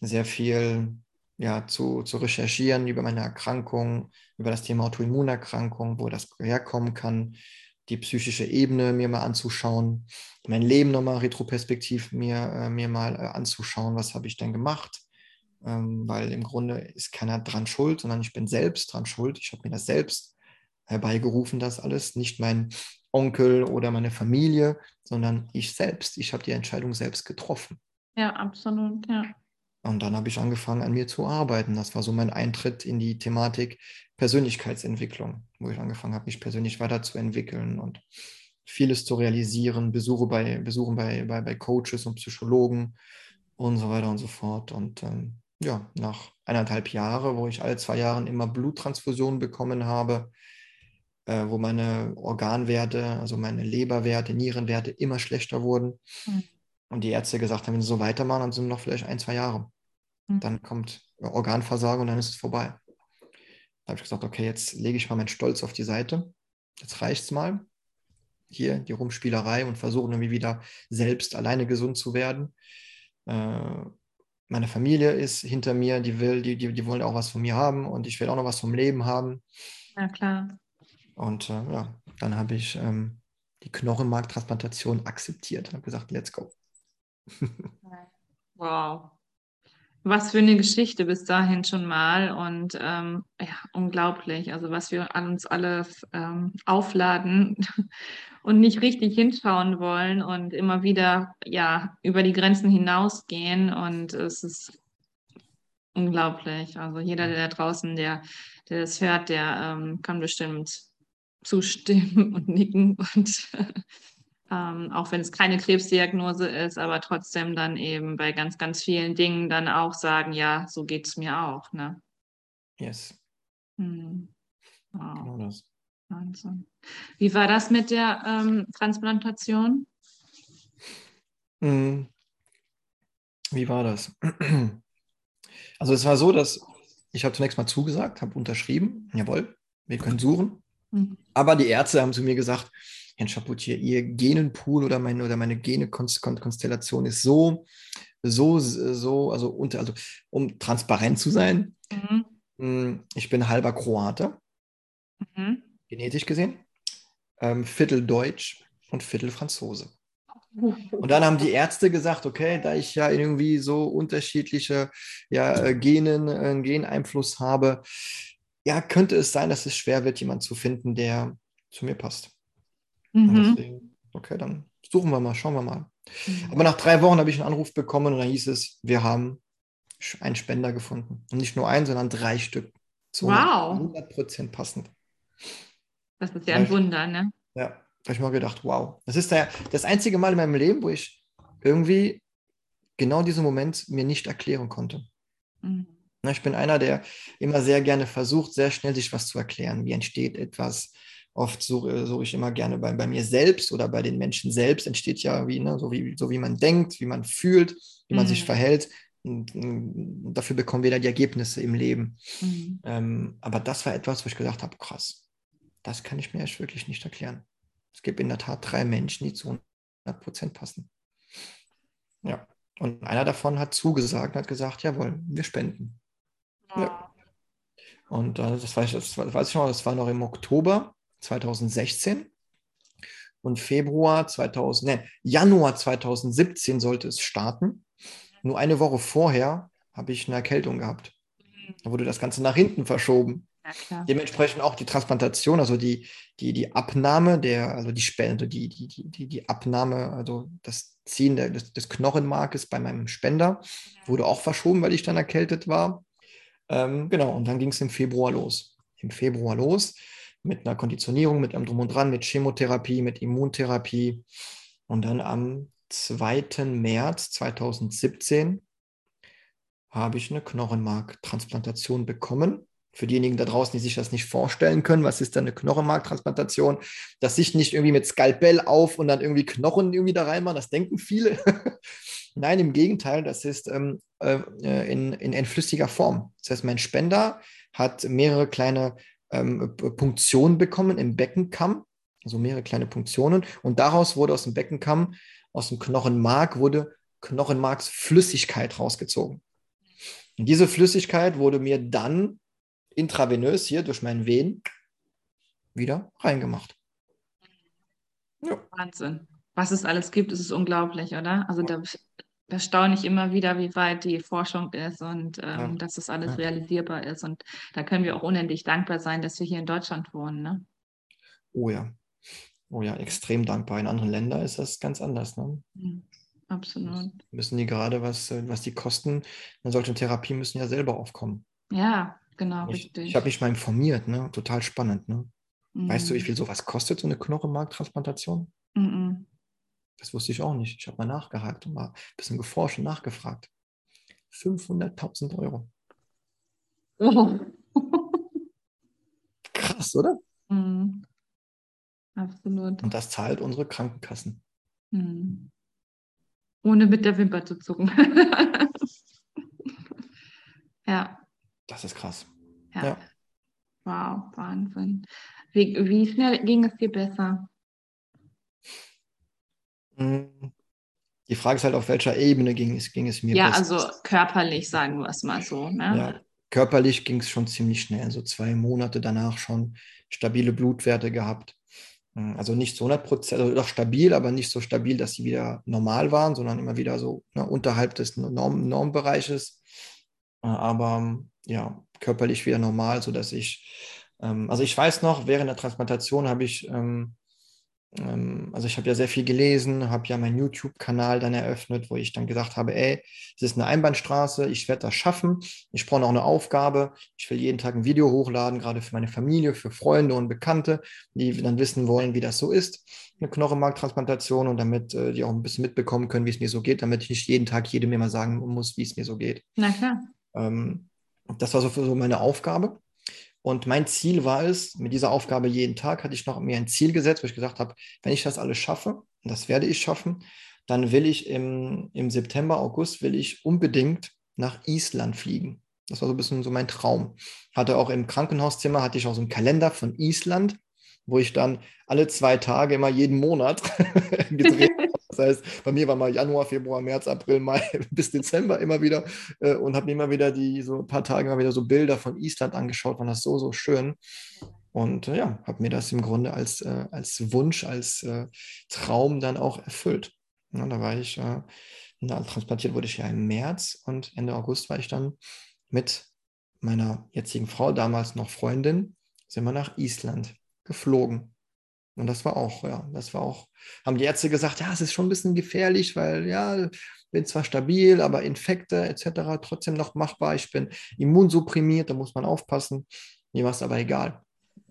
C: sehr viel ja, zu, zu recherchieren über meine Erkrankung, über das Thema Autoimmunerkrankung, wo das herkommen kann, die psychische Ebene mir mal anzuschauen, mein Leben nochmal retroperspektiv mir, äh, mir mal äh, anzuschauen, was habe ich denn gemacht, ähm, weil im Grunde ist keiner dran schuld, sondern ich bin selbst dran schuld. Ich habe mir das selbst herbeigerufen, das alles, nicht mein Onkel oder meine Familie, sondern ich selbst. Ich habe die Entscheidung selbst getroffen.
B: Ja, absolut, ja.
C: Und dann habe ich angefangen, an mir zu arbeiten. Das war so mein Eintritt in die Thematik Persönlichkeitsentwicklung, wo ich angefangen habe, mich persönlich weiterzuentwickeln und vieles zu realisieren, Besuche bei, Besuchen bei, bei, bei Coaches und Psychologen und so weiter und so fort. Und ähm, ja, nach eineinhalb Jahren, wo ich alle zwei Jahre immer Bluttransfusionen bekommen habe, äh, wo meine Organwerte, also meine Leberwerte, Nierenwerte immer schlechter wurden.
B: Mhm.
C: Und die Ärzte gesagt haben, wenn sie so weitermachen, dann sind noch vielleicht ein, zwei Jahre.
B: Mhm.
C: Dann kommt Organversagen und dann ist es vorbei. Da habe ich gesagt, okay, jetzt lege ich mal meinen Stolz auf die Seite. Jetzt reicht es mal. Hier die Rumspielerei und versuchen irgendwie wieder selbst alleine gesund zu werden. Äh, meine Familie ist hinter mir, die will, die, die, die wollen auch was von mir haben und ich will auch noch was vom Leben haben.
B: Ja, klar.
C: Und äh, ja, dann habe ich ähm, die Knochenmarktransplantation akzeptiert und habe gesagt, let's go.
B: Wow. Was für eine Geschichte bis dahin schon mal und ähm, ja, unglaublich. Also was wir an uns alle ähm, aufladen und nicht richtig hinschauen wollen und immer wieder ja über die Grenzen hinausgehen und es ist unglaublich. Also jeder, der da draußen, der, der das hört, der ähm, kann bestimmt zustimmen und nicken und ähm, auch wenn es keine Krebsdiagnose ist, aber trotzdem dann eben bei ganz, ganz vielen Dingen dann auch sagen, ja, so geht es mir auch. Ne?
C: Yes.
B: Hm. Wow.
C: Genau das.
B: Wahnsinn. Wie war das mit der ähm, Transplantation?
C: Hm. Wie war das? Also es war so, dass ich habe zunächst mal zugesagt, habe unterschrieben, jawohl, wir können suchen.
B: Mhm.
C: Aber die Ärzte haben zu mir gesagt, Herr Chapoutier, Ihr Genenpool oder meine, oder meine Genekonstellation ist so, so, so, also, unter, also um transparent zu sein,
B: Mhm.
C: hm, ich bin halber Kroate,
B: Mhm.
C: genetisch gesehen, ähm, Viertel Deutsch und Viertel Franzose. Und dann haben die Ärzte gesagt, okay, da ich ja irgendwie so unterschiedliche ja, äh, Genen, äh, Geneinfluss habe, ja, könnte es sein, dass es schwer wird, jemanden zu finden, der zu mir passt.
B: Mhm.
C: deswegen, okay, dann suchen wir mal, schauen wir mal.
B: Mhm.
C: Aber nach drei Wochen habe ich einen Anruf bekommen und da hieß es, wir haben einen Spender gefunden. Und nicht nur einen, sondern drei Stück. Zu
B: Wow.
C: 100% passend.
B: Das ist ja ein Wunder, ne?
C: Ja, da habe ich mal gedacht, wow. Das ist der, das einzige Mal in meinem Leben, wo ich irgendwie genau diesen Moment mir nicht erklären konnte.
B: Mhm.
C: Ich bin einer, der immer sehr gerne versucht, sehr schnell sich was zu erklären. Wie entsteht etwas? Oft suche, suche ich immer gerne bei, bei mir selbst oder bei den Menschen selbst. Entsteht ja wie, ne, so, wie, so wie man denkt, wie man fühlt, wie man sich
B: Mhm.
C: verhält. Und, dafür bekommen wir dann die Ergebnisse im Leben.
B: Mhm.
C: Ähm, aber das war etwas, wo ich gesagt habe, krass, das kann ich mir echt wirklich nicht erklären. Es gibt in der Tat drei Menschen, die zu 100 Prozent passen. Ja, und einer davon hat zugesagt, hat gesagt, jawohl, wir spenden. Ja. Und äh, das, weiß ich, das weiß ich noch, das war noch im Oktober 2016 und Februar 2000, ne, Januar 2017 sollte es starten. Nur eine Woche vorher habe ich eine Erkältung gehabt. Da wurde das Ganze nach hinten verschoben. Dementsprechend auch die Transplantation, also die, die, die Abnahme der, also die Spende, die, die, die, die, die Abnahme, also das Ziehen der, des, des Knochenmarkes bei meinem Spender wurde auch verschoben, weil ich dann erkältet war. Ähm, genau, und dann ging es im Februar los. Im Februar los mit einer Konditionierung, mit einem Drum und Dran, mit Chemotherapie, mit Immuntherapie. Und dann am 2. März 2017 habe ich eine Knochenmarktransplantation bekommen. Für diejenigen da draußen, die sich das nicht vorstellen können, was ist da eine Knochenmarktransplantation? Das sich nicht irgendwie mit Skalpell auf und dann irgendwie Knochen irgendwie da reinmachen, das denken viele. Nein, im Gegenteil, das ist ähm, äh, in, in, in flüssiger Form. Das heißt, mein Spender hat mehrere kleine ähm, Punktionen bekommen im Beckenkamm, also mehrere kleine Punktionen. Und daraus wurde aus dem Beckenkamm, aus dem Knochenmark, wurde Knochenmarksflüssigkeit rausgezogen. Und diese Flüssigkeit wurde mir dann intravenös hier durch meinen Venen wieder reingemacht. Ja.
B: Wahnsinn. Was es alles gibt, ist es unglaublich, oder? Also da, da staune ich immer wieder, wie weit die Forschung ist und ähm,
C: Ja.
B: dass das alles
C: Ja.
B: realisierbar ist. Und da können wir auch unendlich dankbar sein, dass wir hier in Deutschland wohnen. Ne?
C: Oh ja. Oh ja, extrem dankbar. In anderen Ländern ist das ganz anders. Ne?
B: Mhm. Absolut.
C: Müssen die gerade, was, äh, was die Kosten einer solchen Therapie müssen ja selber aufkommen.
B: Ja, genau,
C: Ich,
B: richtig.
C: ich habe mich mal informiert, ne? total spannend. Ne? Weißt du, wie
B: Mhm.
C: viel sowas kostet, so eine Knochenmarktransplantation?
B: Mhm.
C: Das wusste ich auch nicht. Ich habe mal nachgehakt und mal ein bisschen geforscht und nachgefragt. 500.000 Euro. Krass, oder?
B: Mhm. Absolut.
C: Und das zahlt unsere Krankenkassen.
B: Mhm. Ohne mit der Wimper zu zucken. ja,
C: Das ist krass.
B: ja.
C: Ja.
B: Wow, Wahnsinn. Wie, wie schnell ging es dir besser?
C: Die Frage ist halt, auf welcher Ebene ging es, ging es mir
B: Ja,
C: besser.
B: also körperlich, sagen wir es mal so. Ne?
C: Ja, körperlich ging es schon ziemlich schnell, so zwei Monate danach schon stabile Blutwerte gehabt. Mm, Also nicht so 100 Prozent, also doch stabil, aber nicht so stabil, dass sie wieder normal waren, sondern immer wieder so ne, unterhalb des Norm Normbereiches. Äh, Aber ja, körperlich wieder normal, sodass ich, ähm, also ich weiß noch, während der Transplantation habe ich ähm, ähm, also ich habe ja sehr viel gelesen, habe ja meinen YouTube-Kanal dann eröffnet, wo ich dann gesagt habe, ey, es ist eine Einbahnstraße, ich werde das schaffen, ich brauche noch eine Aufgabe, ich will jeden Tag ein Video hochladen, gerade für meine Familie, für Freunde und Bekannte, die dann wissen wollen, wie das so ist, eine Knochenmarktransplantation und damit äh, die auch ein bisschen mitbekommen können, wie es mir so geht, damit ich nicht jeden Tag jedem immer sagen muss, wie es mir so geht.
B: Na klar.
C: Ähm, das war so, so meine Aufgabe. Und mein Ziel war es, mit dieser Aufgabe jeden Tag hatte ich noch mir ein Ziel gesetzt, wo ich gesagt habe, wenn ich das alles schaffe, und das werde ich schaffen, dann will ich im, im September, August, will ich unbedingt nach Island fliegen. Das war so ein bisschen so mein Traum. Hatte auch im Krankenhauszimmer, hatte ich auch so einen Kalender von Island, wo ich dann alle zwei Tage immer jeden Monat gedreht habe. Das heißt, bei mir war mal Januar, Februar, März, April, Mai bis Dezember immer wieder äh, und habe mir immer wieder die so ein paar Tage immer wieder so Bilder von Island angeschaut, war das so, so schön. Und äh, ja, habe mir das im Grunde als, äh, als Wunsch, als äh, Traum dann auch erfüllt. Ja, da war ich, äh, na, transplantiert wurde ich ja im März und Ende August war ich dann mit meiner jetzigen Frau, damals noch Freundin, sind wir nach Island geflogen. Und das war auch, ja, das war auch, haben die Ärzte gesagt, ja, es ist schon ein bisschen gefährlich, weil ja, bin zwar stabil, aber Infekte etc. trotzdem noch machbar. Ich bin immunsupprimiert, da muss man aufpassen. Mir war es aber egal.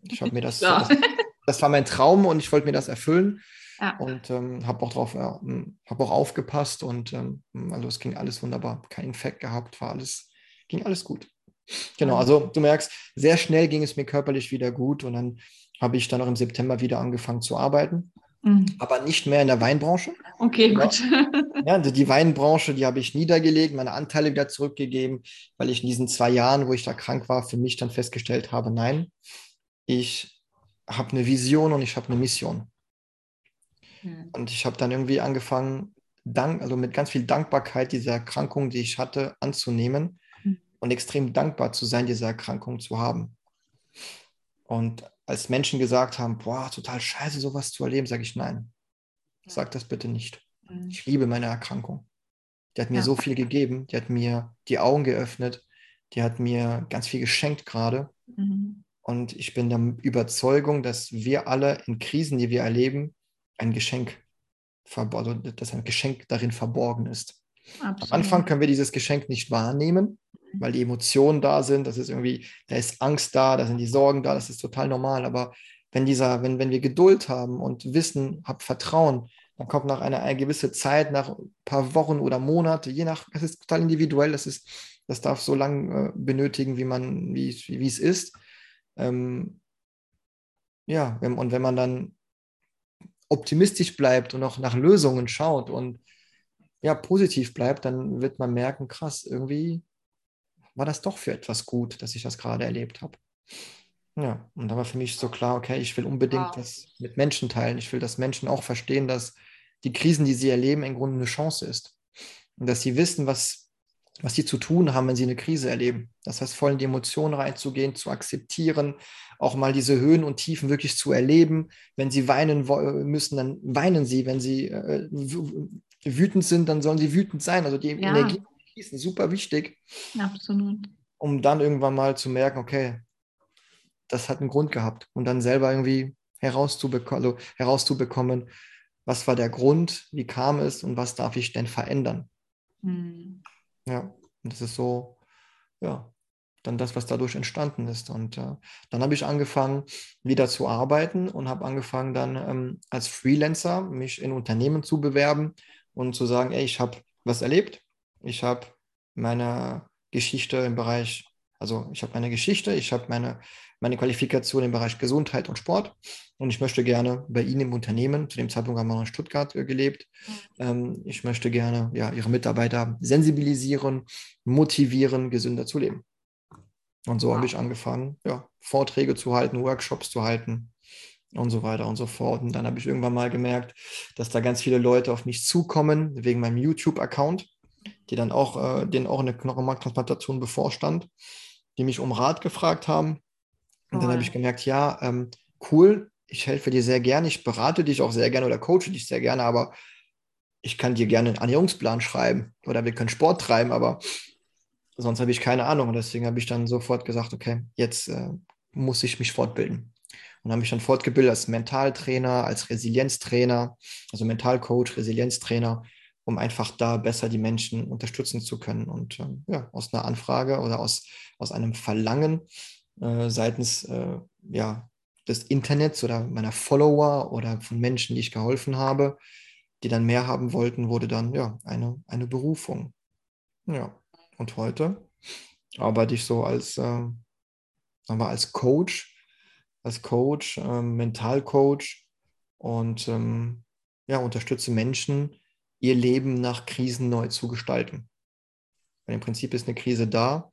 C: Ich habe mir das, ja. das, das, war mein Traum und ich wollte mir das erfüllen. Ja. Und ähm, habe auch drauf, ja, hm, habe auch aufgepasst und ähm, also es ging alles wunderbar. Kein Infekt gehabt, war alles, ging alles gut. Genau, also du merkst, sehr schnell ging es mir körperlich wieder gut und dann habe ich dann auch im September wieder angefangen zu arbeiten. Mhm. Aber nicht mehr in der Weinbranche.
B: Okay, ja. gut.
C: ja, die Weinbranche, die habe ich niedergelegt, meine Anteile wieder zurückgegeben, weil ich in diesen zwei Jahren, wo ich da krank war, für mich dann festgestellt habe, nein, ich habe eine Vision und ich habe eine Mission. Mhm. Und ich habe dann irgendwie angefangen, dank, also mit ganz viel Dankbarkeit diese Erkrankung, die ich hatte, anzunehmen mhm. und extrem dankbar zu sein, diese Erkrankung zu haben. Und als Menschen gesagt haben, boah, total scheiße, sowas zu erleben, sage ich nein. Sag das bitte nicht. Mhm. Ich liebe meine Erkrankung. Die hat mir ja. so viel gegeben, die hat mir die Augen geöffnet, die hat mir ganz viel geschenkt gerade. Mhm. Und ich bin der Überzeugung, dass wir alle in Krisen, die wir erleben, ein Geschenk, also dass ein Geschenk darin verborgen ist. Absolut. Am Anfang können wir dieses Geschenk nicht wahrnehmen, weil die Emotionen da sind, das ist irgendwie, da ist Angst da, da sind die Sorgen da, das ist total normal. Aber wenn dieser, wenn, wenn wir Geduld haben und wissen, hab Vertrauen, dann kommt nach einer, einer gewissen Zeit, nach ein paar Wochen oder Monate, je nach, das ist total individuell, das ist, das darf so lange äh, benötigen, wie man, wie, wie es ist. Ähm, ja, und wenn man dann optimistisch bleibt und auch nach Lösungen schaut und ja, positiv bleibt, dann wird man merken, krass, irgendwie war das doch für etwas gut, dass ich das gerade erlebt habe. Ja, und da war für mich so klar, okay, ich will unbedingt wow. das mit Menschen teilen. Ich will, dass Menschen auch verstehen, dass die Krisen, die sie erleben, im Grunde eine Chance ist. Und dass sie wissen, was, was sie zu tun haben, wenn sie eine Krise erleben. Das heißt, voll in die Emotionen reinzugehen, zu akzeptieren, auch mal diese Höhen und Tiefen wirklich zu erleben. Wenn sie weinen müssen, dann weinen sie. Wenn sie äh, wütend sind, dann sollen sie wütend sein. Also die ja. Energie fließen, super wichtig.
B: Absolut.
C: Um dann irgendwann mal zu merken, okay, das hat einen Grund gehabt. Und dann selber irgendwie herauszubekommen, also herauszubekommen, was war der Grund, wie kam es und was darf ich denn verändern. Mhm. Ja, und das ist so, ja, dann das, was dadurch entstanden ist. Und äh, dann habe ich angefangen, wieder zu arbeiten und habe angefangen, dann ähm, als Freelancer mich in Unternehmen zu bewerben und zu sagen, ey, ich habe was erlebt, ich habe meine Geschichte im Bereich, also ich habe meine Geschichte, ich habe meine, meine Qualifikation im Bereich Gesundheit und Sport. Und ich möchte gerne bei Ihnen im Unternehmen, zu dem Zeitpunkt haben wir noch in Stuttgart gelebt, ähm, ich möchte gerne ja, Ihre Mitarbeiter sensibilisieren, motivieren, gesünder zu leben. Und so habe ich angefangen, ja, Vorträge zu halten, Workshops zu halten und so weiter und so fort. Und dann habe ich irgendwann mal gemerkt, dass da ganz viele Leute auf mich zukommen wegen meinem YouTube-Account die dann auch, äh, denen auch eine Knochenmarktransplantation bevorstand, die mich um Rat gefragt haben. Und oh. dann habe ich gemerkt, ja, ähm, cool, ich helfe dir sehr gerne, ich berate dich auch sehr gerne oder coache dich sehr gerne, aber ich kann dir gerne einen Ernährungsplan schreiben oder wir können Sport treiben, aber sonst habe ich keine Ahnung. Und deswegen habe ich dann sofort gesagt, okay, jetzt äh, muss ich mich fortbilden. Und habe mich dann fortgebildet als Mentaltrainer, als Resilienztrainer, also Mentalcoach, Resilienztrainer, um einfach da besser die Menschen unterstützen zu können. Und ähm, ja, aus einer Anfrage oder aus, aus einem Verlangen äh, seitens äh, ja, des Internets oder meiner Follower oder von Menschen, die ich geholfen habe, die dann mehr haben wollten, wurde dann ja eine, eine Berufung. Ja, und heute arbeite ich so als, äh, aber als Coach, als Coach, äh, Mentalcoach und ähm, ja, unterstütze Menschen, ihr Leben nach Krisen neu zu gestalten. Weil im Prinzip ist eine Krise da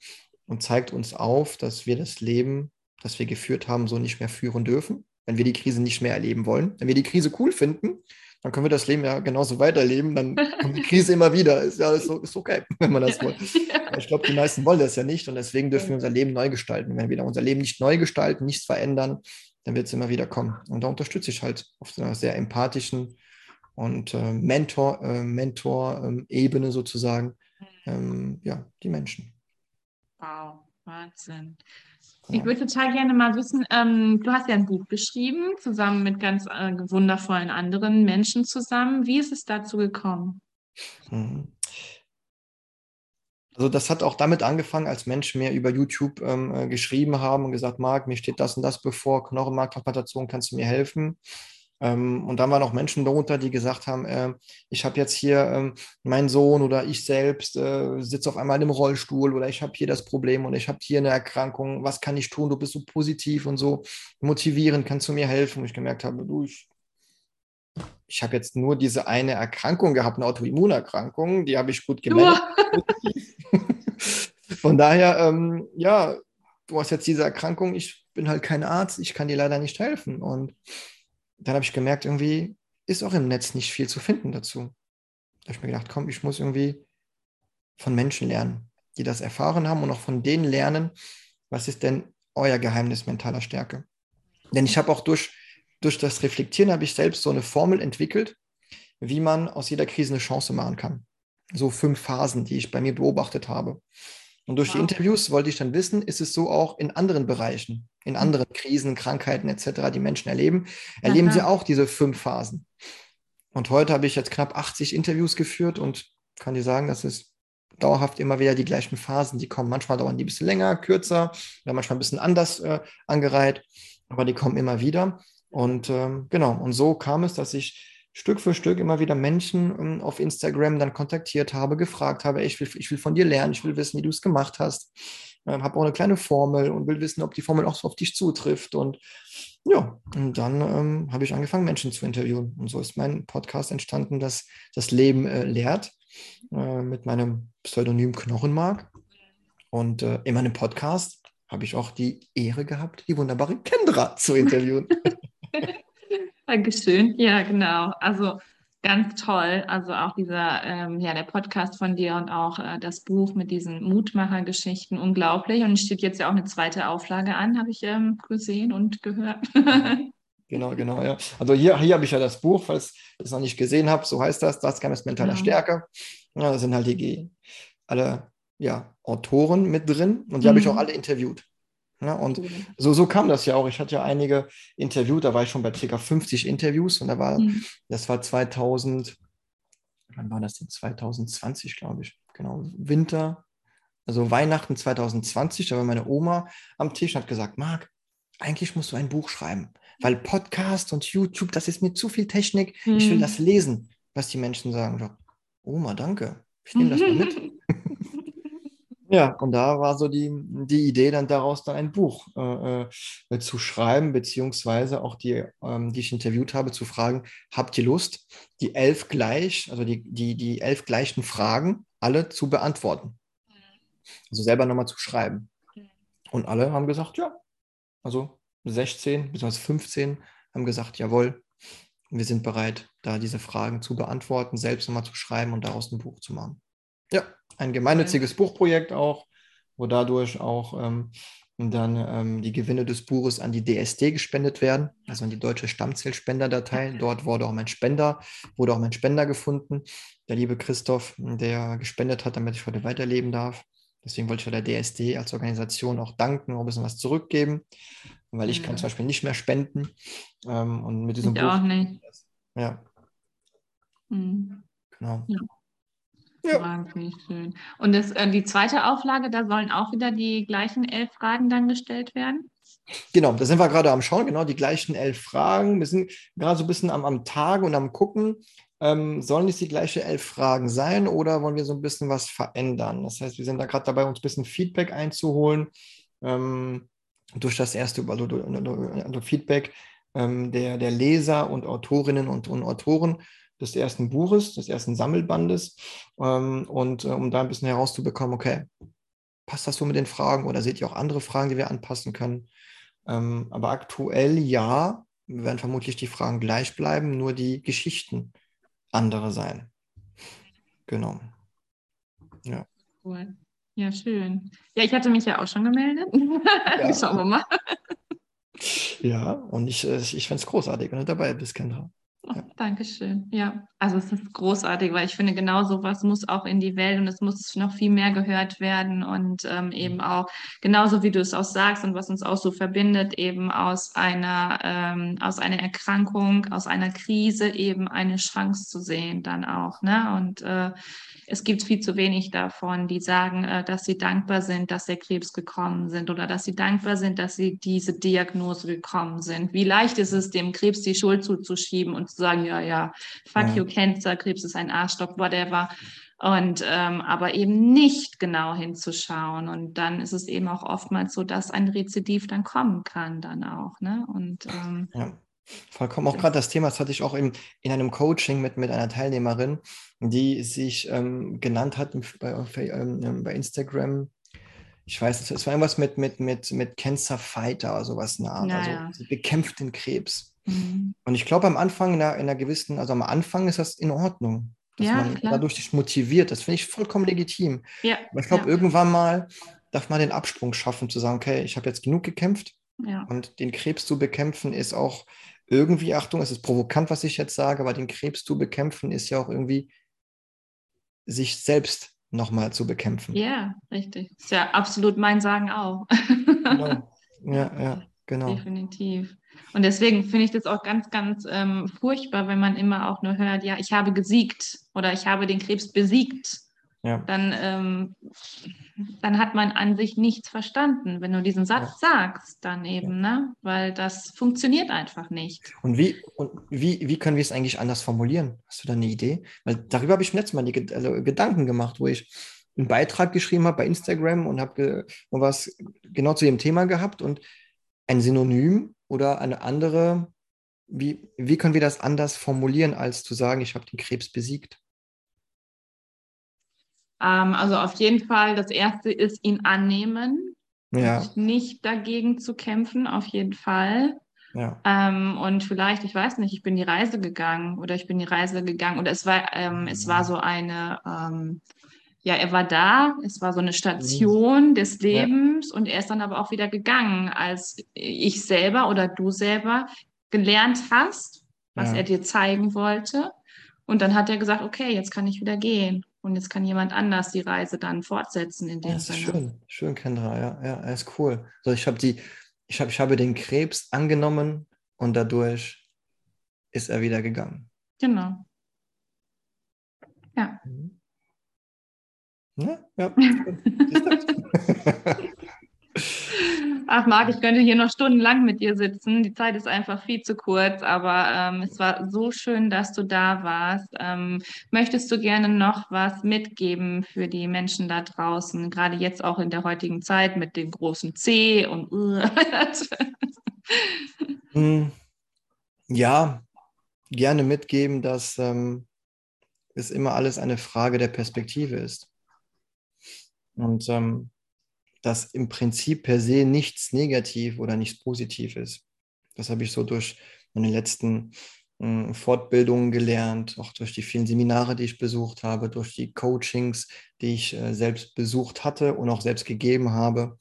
C: und zeigt uns auf, dass wir das Leben, das wir geführt haben, so nicht mehr führen dürfen. Wenn wir die Krise nicht mehr erleben wollen, wenn wir die Krise cool finden, dann können wir das Leben ja genauso weiterleben. Dann kommt die Krise immer wieder. Ist ja ist, ist okay, wenn man das will. Ja. Ich glaube, die meisten wollen das ja nicht und deswegen dürfen wir unser Leben neu gestalten. Wenn wir unser Leben nicht neu gestalten, nichts verändern, dann wird es immer wieder kommen. Und da unterstütze ich halt auf einer sehr empathischen und äh, Mentor, äh, Mentor-Ebene ähm, sozusagen, ähm, ja, die Menschen.
B: Wow, Wahnsinn. Ich würde total gerne mal wissen, ähm, du hast ja ein Buch geschrieben, zusammen mit ganz äh, wundervollen anderen Menschen zusammen. Wie ist es dazu gekommen? Mhm.
C: Also das hat auch damit angefangen, als Menschen mir über YouTube ähm, äh, geschrieben haben und gesagt, Marc, mir steht das und das bevor, Knochenmarktransplantation, kannst du mir helfen? Ähm, und dann waren auch Menschen darunter, die gesagt haben, äh, ich habe jetzt hier ähm, mein Sohn oder ich selbst äh, sitze auf einmal im Rollstuhl oder ich habe hier das Problem und ich habe hier eine Erkrankung, was kann ich tun? Du bist so positiv und so motivierend, kannst du mir helfen? Und ich gemerkt habe, du, ich, ich habe jetzt nur diese eine Erkrankung gehabt, eine Autoimmunerkrankung, die habe ich gut gemerkt. Von daher, ähm, ja, du hast jetzt diese Erkrankung, ich bin halt kein Arzt, ich kann dir leider nicht helfen. Und dann habe ich gemerkt, irgendwie ist auch im Netz nicht viel zu finden dazu. Da habe ich mir gedacht, komm, ich muss irgendwie von Menschen lernen, die das erfahren haben und auch von denen lernen, was ist denn euer Geheimnis mentaler Stärke. Denn ich habe auch durch, durch das Reflektieren, habe ich selbst so eine Formel entwickelt, wie man aus jeder Krise eine Chance machen kann. So fünf Phasen, die ich bei mir beobachtet habe. Und durch wow. die Interviews wollte ich dann wissen, ist es so auch in anderen Bereichen, in hm. anderen Krisen, Krankheiten etc., die Menschen erleben, erleben Aha. sie auch diese fünf Phasen. Und heute habe ich jetzt knapp 80 Interviews geführt und kann dir sagen, das ist dauerhaft immer wieder die gleichen Phasen, die kommen. Manchmal dauern die ein bisschen länger, kürzer, oder manchmal ein bisschen anders äh, angereiht, aber die kommen immer wieder. Und ähm, genau, und so kam es, dass ich Stück für Stück immer wieder Menschen ähm, auf Instagram dann kontaktiert habe, gefragt habe, ich will, ich will von dir lernen, ich will wissen, wie du es gemacht hast. Ähm, habe auch eine kleine Formel und will wissen, ob die Formel auch so auf dich zutrifft. Und ja, und dann ähm, habe ich angefangen, Menschen zu interviewen. Und so ist mein Podcast entstanden, das das Leben äh, lehrt, äh, mit meinem Pseudonym Knochenmark. Und äh, in meinem Podcast habe ich auch die Ehre gehabt, die wunderbare Kendra zu interviewen.
B: Dankeschön. Ja, genau. Also ganz toll. Also auch dieser, ähm, ja, der Podcast von dir und auch äh, das Buch mit diesen Mutmacher-Geschichten unglaublich. Und es steht jetzt ja auch eine zweite Auflage an, habe ich ähm, gesehen und gehört.
C: genau, genau, ja. Also hier, hier habe ich ja das Buch, falls ihr es noch nicht gesehen habt, so heißt das, das Geheimnis mentaler genau. Stärke. Ja, da sind halt die alle ja, Autoren mit drin und die mhm. habe ich auch alle interviewt. Ja, und so, so kam das ja auch. Ich hatte ja einige interviewt, da war ich schon bei ca. 50 Interviews und da war, mhm. das war 2000, wann war das denn? 2020, glaube ich. Genau, Winter, also Weihnachten 2020, da war meine Oma am Tisch und hat gesagt, Marc, eigentlich musst du ein Buch schreiben, weil Podcast und YouTube, das ist mir zu viel Technik. Mhm. Ich will mhm. das lesen, was die Menschen sagen. Ich Oma, danke. Ich nehme das mal mit. Ja, und da war so die, die Idee, dann daraus dann ein Buch äh, äh, zu schreiben, beziehungsweise auch die, ähm, die ich interviewt habe, zu fragen, habt ihr Lust, die elf gleich, also die, die, die elf gleichen Fragen alle zu beantworten? Also selber nochmal zu schreiben. Und alle haben gesagt, ja. Also 16 bzw. 15 haben gesagt, jawohl, wir sind bereit, da diese Fragen zu beantworten, selbst nochmal zu schreiben und daraus ein Buch zu machen. Ja, ein gemeinnütziges okay. Buchprojekt auch, wo dadurch auch ähm, dann ähm, die Gewinne des Buches an die DSD gespendet werden, also an die deutsche Stammzellspenderdatei. Dort wurde auch mein Spender, wurde auch mein Spender gefunden, der liebe Christoph, der gespendet hat, damit ich heute weiterleben darf. Deswegen wollte ich der DSD als Organisation auch danken, auch ein bisschen was zurückgeben. weil ich
B: Mhm.
C: kann zum Beispiel nicht mehr spenden. Ähm, und mit diesem
B: Ich
C: Buch.
B: auch nicht.
C: Ja,
B: Mhm.
C: genau.
B: Ja.
C: Ja.
B: Schön. Und das, äh, die zweite Auflage, da sollen auch wieder die gleichen elf Fragen dann gestellt werden?
C: Genau, da sind wir gerade am Schauen, genau, die gleichen elf Fragen. Wir sind gerade so ein bisschen am, am Tagen und am Gucken. Ähm, sollen es die gleichen elf Fragen sein oder wollen wir so ein bisschen was verändern? Das heißt, wir sind da gerade dabei, uns ein bisschen Feedback einzuholen. Ähm, durch das erste also, also Feedback ähm, der, der Leser und Autorinnen und, und Autoren des ersten Buches, des ersten Sammelbandes. Ähm, und äh, um da ein bisschen herauszubekommen, okay, passt das so mit den Fragen oder seht ihr auch andere Fragen, die wir anpassen können? Ähm, aber aktuell ja, werden vermutlich die Fragen gleich bleiben, nur die Geschichten andere sein. Genau. Ja.
B: Cool. Ja, schön. Ja, ich hatte mich ja auch schon gemeldet. Schauen wir mal.
C: Ja, und ich, äh, ich finde es großartig, wenn du dabei bist, Kendra.
B: Oh, Dankeschön. Ja, also es ist großartig, weil ich finde, genau sowas muss auch in die Welt und es muss noch viel mehr gehört werden und ähm, eben auch, genauso wie du es auch sagst und was uns auch so verbindet, eben aus einer, ähm, aus einer Erkrankung, aus einer Krise eben eine Chance zu sehen dann auch. Ne? Und äh, es gibt viel zu wenig davon, die sagen, äh, dass sie dankbar sind, dass der Krebs gekommen sind oder dass sie dankbar sind, dass sie diese Diagnose gekommen sind. Wie leicht ist es, dem Krebs die Schuld zuzuschieben und zu sagen, ja, ja, fuck
C: Ja.
B: you, Cancer, Krebs ist ein Arschloch, whatever. Und ähm, aber eben nicht genau hinzuschauen. Und dann ist es eben auch oftmals so, dass ein Rezidiv dann kommen kann, dann auch. Ne? Und ähm,
C: Ja, vollkommen. Auch gerade das Thema, das hatte ich auch in, in einem Coaching mit, mit einer Teilnehmerin, die sich ähm, genannt hat im- bei, auf, ähm, bei Instagram. Ich weiß nicht, es war irgendwas mit, mit, mit, mit Cancer Fighter oder sowas nach.
B: Ja,
C: also
B: ja.
C: sie bekämpft den Krebs.
B: mhm.
C: Und ich glaube, am Anfang, in einer, in einer gewissen, also am Anfang ist das in Ordnung, dass
B: Ja,
C: man
B: klar.
C: dadurch sich motiviert. Das finde ich vollkommen legitim.
B: ja,
C: Aber ich glaube,
B: ja,
C: irgendwann mal darf man den Absprung schaffen, zu sagen, okay, ich habe jetzt genug gekämpft
B: ja.
C: und den Krebs zu bekämpfen ist auch irgendwie, Achtung, es ist provokant, was ich jetzt sage, aber den Krebs zu bekämpfen ist ja auch irgendwie sich selbst nochmal zu bekämpfen.
B: Ja, richtig. Ist ja absolut mein Sagen auch.
C: Genau. Ja, ja, genau.
B: Definitiv. Und deswegen finde ich das auch ganz, ganz ähm, furchtbar, wenn man immer auch nur hört, ja, ich habe gesiegt oder ich habe den Krebs besiegt.
C: Ja,
B: Dann, ähm, dann hat man an sich nichts verstanden, wenn du diesen Satz sagst, dann eben, ne? Weil das funktioniert einfach nicht.
C: und wie, und wie, wie können wir es eigentlich anders formulieren? Hast du da eine Idee? Weil darüber habe ich mir letztes Mal die also Gedanken gemacht, wo ich einen Beitrag geschrieben habe bei Instagram und habe ge was genau zu dem Thema gehabt und ein Synonym oder eine andere, wie, wie können wir das anders formulieren, als zu sagen, ich habe den Krebs besiegt?
B: Ähm, also auf jeden Fall, das erste ist ihn annehmen,
C: Ja,
B: und nicht dagegen zu kämpfen, auf jeden Fall.
C: ja,
B: Ähm, und vielleicht, ich weiß nicht, ich bin die Reise gegangen oder ich bin die Reise gegangen oder es war, ähm, es war so eine, ähm, ja, er war da, es war so eine Station des
C: Ja.
B: Lebens und er ist dann aber auch wieder gegangen, als ich selber oder du selber gelernt hast, was
C: Ja.
B: er dir zeigen wollte. Und dann hat er gesagt, okay, jetzt kann ich wieder gehen. Und jetzt kann jemand anders die Reise dann fortsetzen in dem
C: ist
B: Sinne.
C: schön, schön, Kendra, ja, ja, er ist cool. So, ich habe die, ich habe, ich habe den Krebs angenommen und dadurch ist er wieder gegangen.
B: Genau. Ja.
C: Mhm. Ja, ja.
B: Ach, Marc, ich könnte hier noch stundenlang mit dir sitzen. Die Zeit ist einfach viel zu kurz, aber ähm, es war so schön, dass du da warst. Ähm, möchtest du gerne noch was mitgeben für die Menschen da draußen, gerade jetzt auch in der heutigen Zeit mit dem großen C und
C: Mm, Ja, gerne mitgeben, dass ähm, es immer alles eine Frage der Perspektive ist. Und ähm, dass im Prinzip per se nichts negativ oder nichts positiv ist. Das habe ich so durch meine letzten mh, Fortbildungen gelernt, auch durch die vielen Seminare, die ich besucht habe, durch die Coachings, die ich äh, selbst besucht hatte und auch selbst gegeben habe,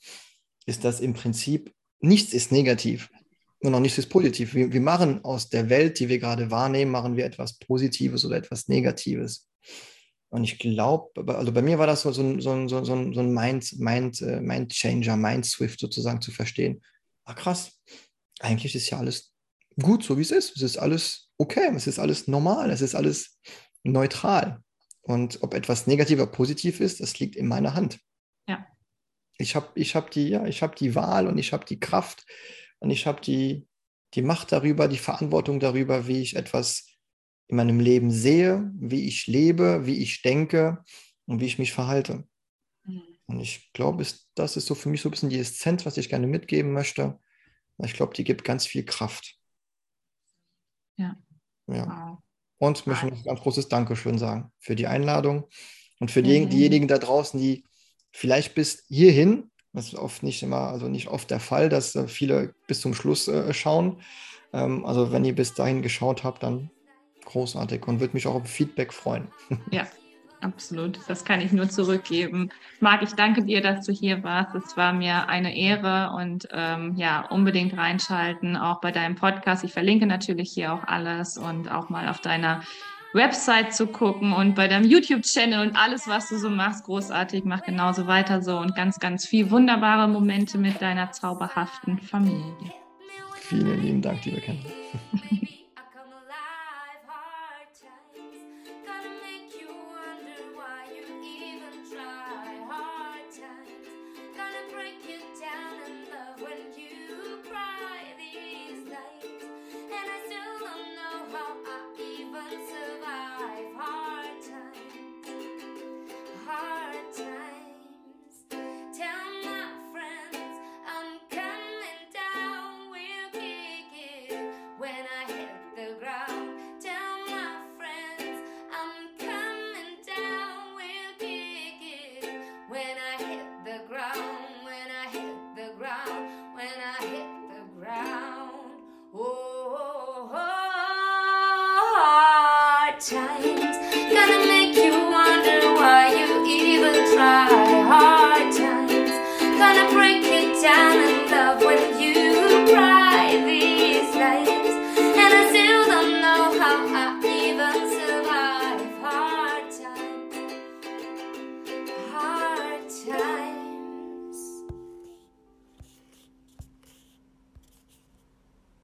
C: ist das im Prinzip nichts ist negativ und auch nichts ist positiv. Wir, wir machen aus der Welt, die wir gerade wahrnehmen, machen wir etwas Positives oder etwas Negatives. Und ich glaube, also bei mir war das so, so ein, so so so ein Mind, Mind, äh, Mind Changer, Mind Swift sozusagen zu verstehen. Ah, krass.
A: eigentlich ist ja alles gut, so wie es ist. Es ist alles okay, es ist alles normal, es ist alles neutral. Und ob etwas negativ oder positiv ist, das liegt in meiner Hand.
B: Ja.
A: Ich habe ich hab die, ja, hab die Wahl und ich habe die Kraft und ich habe die, die Macht darüber, die Verantwortung darüber, wie ich etwas in meinem Leben sehe, wie ich lebe, wie ich denke und wie ich mich verhalte. Mhm. Und ich glaube, das ist so für mich so ein bisschen die Essenz, was ich gerne mitgeben möchte. Ich glaube, die gibt ganz viel Kraft.
B: Ja.
A: ja. Wow. Und möchte noch ein ganz großes Dankeschön sagen für die Einladung und für die, mhm. diejenigen da draußen, die vielleicht bis hierhin, das ist oft nicht immer, also nicht oft der Fall, dass äh, viele bis zum Schluss äh, schauen. Ähm, also wenn ihr bis dahin geschaut habt, dann großartig und würde mich auch auf Feedback freuen.
B: Ja, absolut. Das kann ich nur zurückgeben. Marc, ich danke dir, dass du hier warst. Es war mir eine Ehre und ähm, ja, unbedingt reinschalten, auch bei deinem Podcast. Ich verlinke natürlich hier auch alles und auch mal auf deiner Website zu gucken und bei deinem YouTube-Channel und alles, was du so machst, großartig. Mach genauso weiter so und ganz, ganz viel wunderbare Momente mit deiner zauberhaften Familie.
A: Vielen lieben Dank, liebe Kendra.